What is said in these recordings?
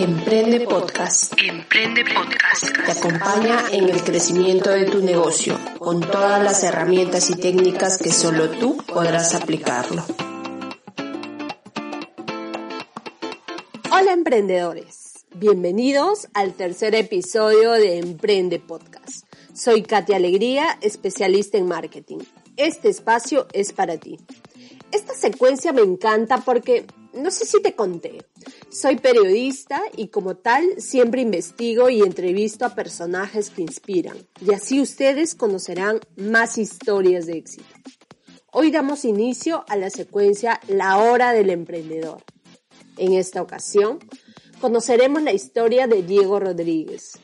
Emprende Podcast. Emprende Podcast. Te acompaña en el crecimiento de tu negocio con todas las herramientas y técnicas que solo tú podrás aplicarlo. Hola emprendedores, bienvenidos al tercer episodio de Emprende Podcast. Soy Katia Alegría, especialista en marketing. Este espacio es para ti. Esta secuencia me encanta porque no sé si te conté, soy periodista y como tal siempre investigo y entrevisto a personajes que inspiran y así ustedes conocerán más historias de éxito. Hoy damos inicio a la secuencia La Hora del Emprendedor. En esta ocasión conoceremos la historia de Diego Rodríguez,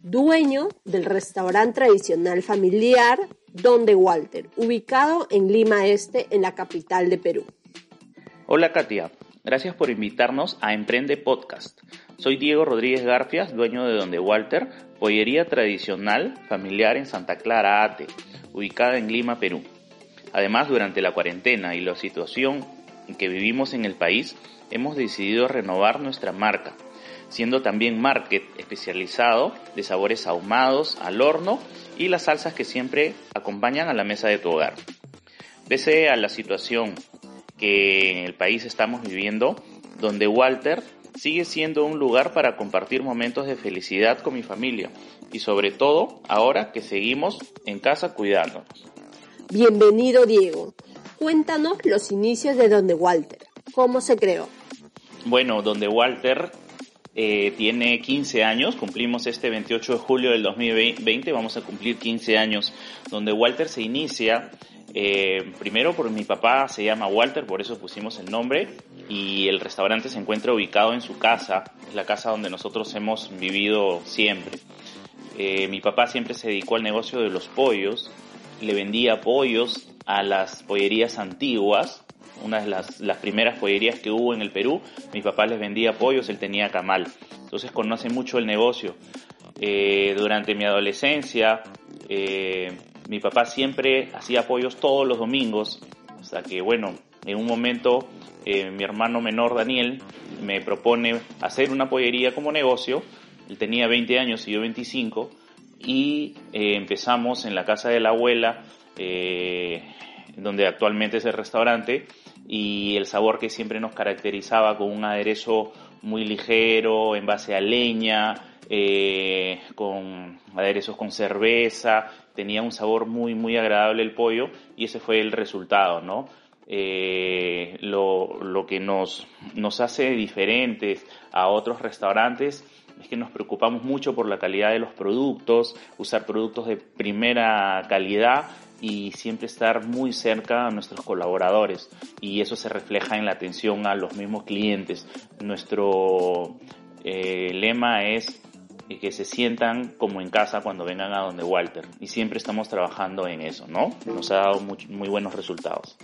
dueño del restaurante tradicional familiar Donde Walter, ubicado en Lima Este, en la capital de Perú. Hola Katia, gracias por invitarnos a Emprende Podcast. Soy Diego Rodríguez Garfias, dueño de Donde Walter, pollería tradicional familiar en Santa Clara Ate, ubicada en Lima, Perú. Además, durante la cuarentena y la situación que vivimos en el país, hemos decidido renovar nuestra marca, siendo también market especializado de sabores ahumados al horno y las salsas que siempre acompañan a la mesa de tu hogar. Pese a la situación que en el país estamos viviendo, donde Walter sigue siendo un lugar para compartir momentos de felicidad con mi familia y sobre todo ahora que seguimos en casa cuidándonos. Bienvenido Diego. Cuéntanos los inicios de Donde Walter. ¿Cómo se creó? Bueno, Donde Walter eh, tiene 15 años, cumplimos este 28 de julio del 2020, vamos a cumplir 15 años, donde Walter se inicia eh, primero porque mi papá se llama Walter, por eso pusimos el nombre, y el restaurante se encuentra ubicado en su casa, es la casa donde nosotros hemos vivido siempre. Eh, mi papá siempre se dedicó al negocio de los pollos, le vendía pollos a las pollerías antiguas, una de las, las, primeras pollerías que hubo en el Perú, mi papá les vendía pollos, él tenía camal, entonces conoce mucho el negocio. Eh, durante mi adolescencia, eh, mi papá siempre hacía pollos todos los domingos, hasta que bueno, en un momento eh, mi hermano menor Daniel me propone hacer una pollería como negocio, él tenía 20 años y yo 25, y eh, empezamos en la casa de la abuela, eh, donde actualmente es el restaurante, y el sabor que siempre nos caracterizaba con un aderezo muy ligero, en base a leña, eh, con aderezos con cerveza, tenía un sabor muy, muy agradable el pollo y ese fue el resultado, ¿no? Eh, lo, lo, que nos, nos hace diferentes a otros restaurantes es que nos preocupamos mucho por la calidad de los productos, usar productos de primera calidad y siempre estar muy cerca a nuestros colaboradores y eso se refleja en la atención a los mismos clientes. Nuestro eh, lema es que se sientan como en casa cuando vengan a donde Walter. Y siempre estamos trabajando en eso, ¿no? Nos ha dado muy, muy buenos resultados.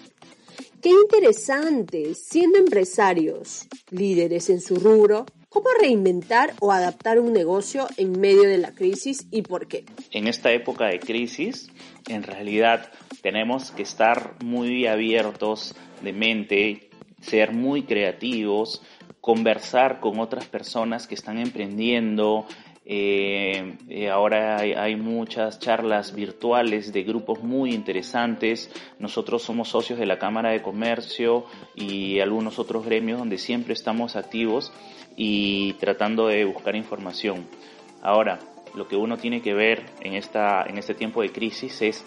Qué interesante, siendo empresarios, líderes en su rubro, ¿cómo reinventar o adaptar un negocio en medio de la crisis y por qué? En esta época de crisis, en realidad tenemos que estar muy abiertos de mente, ser muy creativos, conversar con otras personas que están emprendiendo, eh, eh, ahora hay, hay, muchas charlas virtuales de grupos muy interesantes. Nosotros somos socios de la Cámara de Comercio y algunos otros gremios donde siempre estamos activos y tratando de buscar información. Ahora, lo que uno tiene que ver en, esta, en este tiempo de crisis es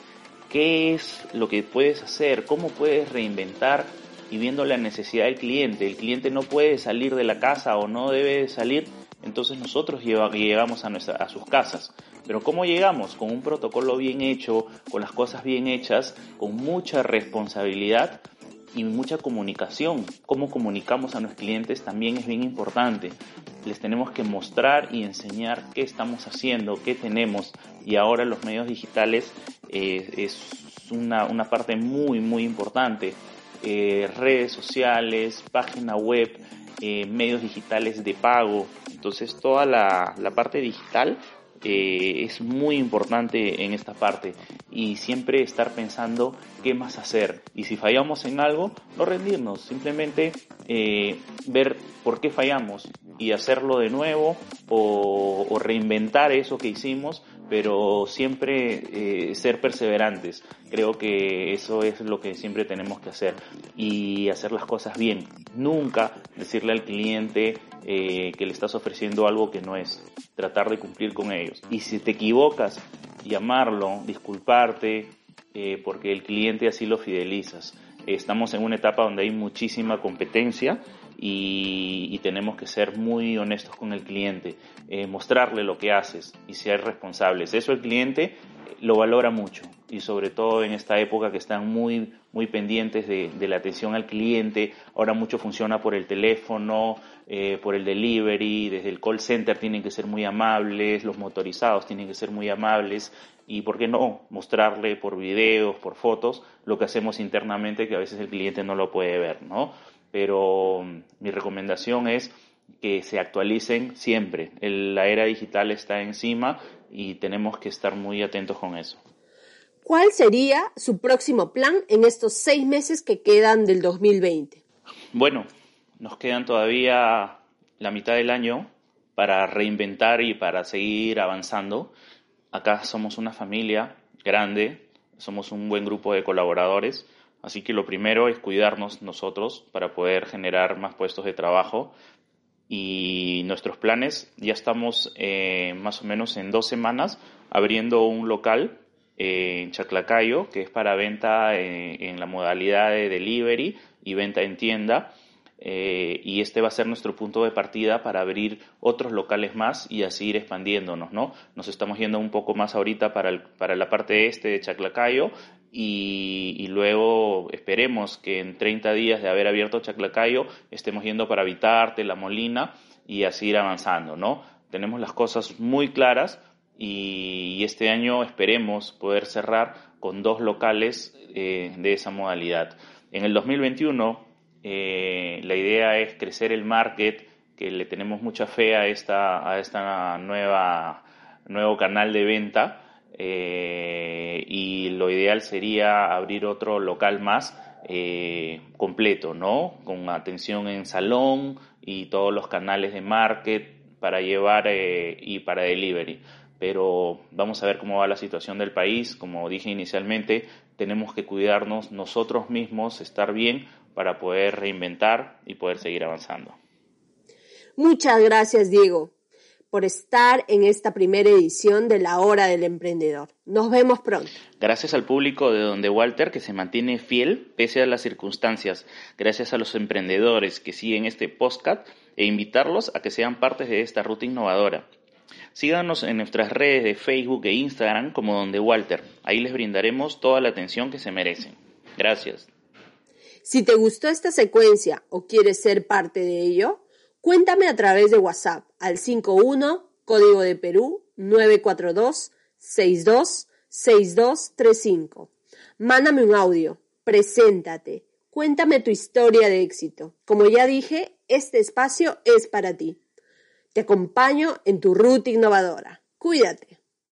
qué es lo que puedes hacer, cómo puedes reinventar y viendo la necesidad del cliente. El cliente no puede salir de la casa o no debe salir entonces nosotros llegamos a, nuestra, sus casas. Pero ¿cómo llegamos? Con un protocolo bien hecho, con las cosas bien hechas, con mucha responsabilidad y mucha comunicación. Cómo comunicamos a nuestros clientes también es bien importante. Les tenemos que mostrar y enseñar qué estamos haciendo, qué tenemos y ahora los medios digitales eh, es una, una, parte muy muy importante. Eh, redes sociales, página web, eh, medios digitales de pago. Entonces toda la, parte digital eh, es muy importante en esta parte. Y siempre estar pensando qué más hacer. Y si fallamos en algo no rendirnos. Simplemente eh, ver por qué fallamos y hacerlo de nuevo o reinventar eso que hicimos pero siempre eh, ser perseverantes. Creo que eso es lo que siempre tenemos que hacer y hacer las cosas bien. Nunca decirle al cliente eh, que le estás ofreciendo algo que no es. Tratar de cumplir con ellos. Y si te equivocas, llamarlo, disculparte, eh, porque el cliente así lo fidelizas. Estamos en una etapa donde hay muchísima competencia y, tenemos que ser muy honestos con el cliente, eh, mostrarle lo que haces y ser responsables. Eso el cliente lo valora mucho y sobre todo en esta época que están muy, muy pendientes de, la atención al cliente. Ahora mucho funciona por el teléfono, eh, por el delivery, desde el call center tienen que ser muy amables, los motorizados tienen que ser muy amables y, ¿por qué no?, mostrarle por videos, por fotos, lo que hacemos internamente que a veces el cliente no lo puede ver, ¿no? pero mm, mi recomendación es que se actualicen siempre. la era digital está encima y tenemos que estar muy atentos con eso. ¿Cuál sería su próximo plan en estos seis meses que quedan del 2020? Bueno, nos quedan todavía la mitad del año para reinventar y para seguir avanzando. Acá somos una familia grande, somos un buen grupo de colaboradores Así que lo primero es cuidarnos nosotros para poder generar más puestos de trabajo. Y nuestros planes, ya estamos eh, más o menos en dos semanas abriendo un local eh, en Chaclacayo, que es para venta eh, en la modalidad de delivery y venta en tienda. y este va a ser nuestro punto de partida para abrir otros locales más y así ir expandiéndonos, ¿no? Nos estamos yendo un poco más ahorita para, para la parte este de Chaclacayo y, luego esperemos que en 30 días de haber abierto Chaclacayo estemos yendo para Vitarte, La Molina y así ir avanzando, ¿no? Tenemos las cosas muy claras y, este año esperemos poder cerrar con dos locales eh, de esa modalidad. En el 2021 eh, la idea es crecer el market, que le tenemos mucha fe a esta, a esta nueva nuevo canal de venta eh, y lo ideal sería abrir otro local más eh, completo, ¿no? Con atención en salón y todos los canales de market para llevar eh, y para delivery. Pero vamos a ver cómo va la situación del país. Como dije inicialmente, tenemos que cuidarnos nosotros mismos, estar bien para poder reinventar y poder seguir avanzando. Muchas gracias, Diego por estar en esta primera edición de La Hora del Emprendedor. Nos vemos pronto. Gracias al público de Donde Walter que se mantiene fiel pese a las circunstancias. Gracias a los emprendedores que siguen este podcast e invitarlos a que sean parte de esta ruta innovadora. Síganos en nuestras redes de Facebook e Instagram como Donde Walter. Ahí les brindaremos toda la atención que se merecen. Gracias. Si te gustó esta secuencia o quieres ser parte de ello, Cuéntame a través de WhatsApp al 51 código de Perú 942 62 6235. Mándame un audio, preséntate, cuéntame tu historia de éxito. Como ya dije, este espacio es para ti. Te acompaño en tu ruta innovadora. Cuídate.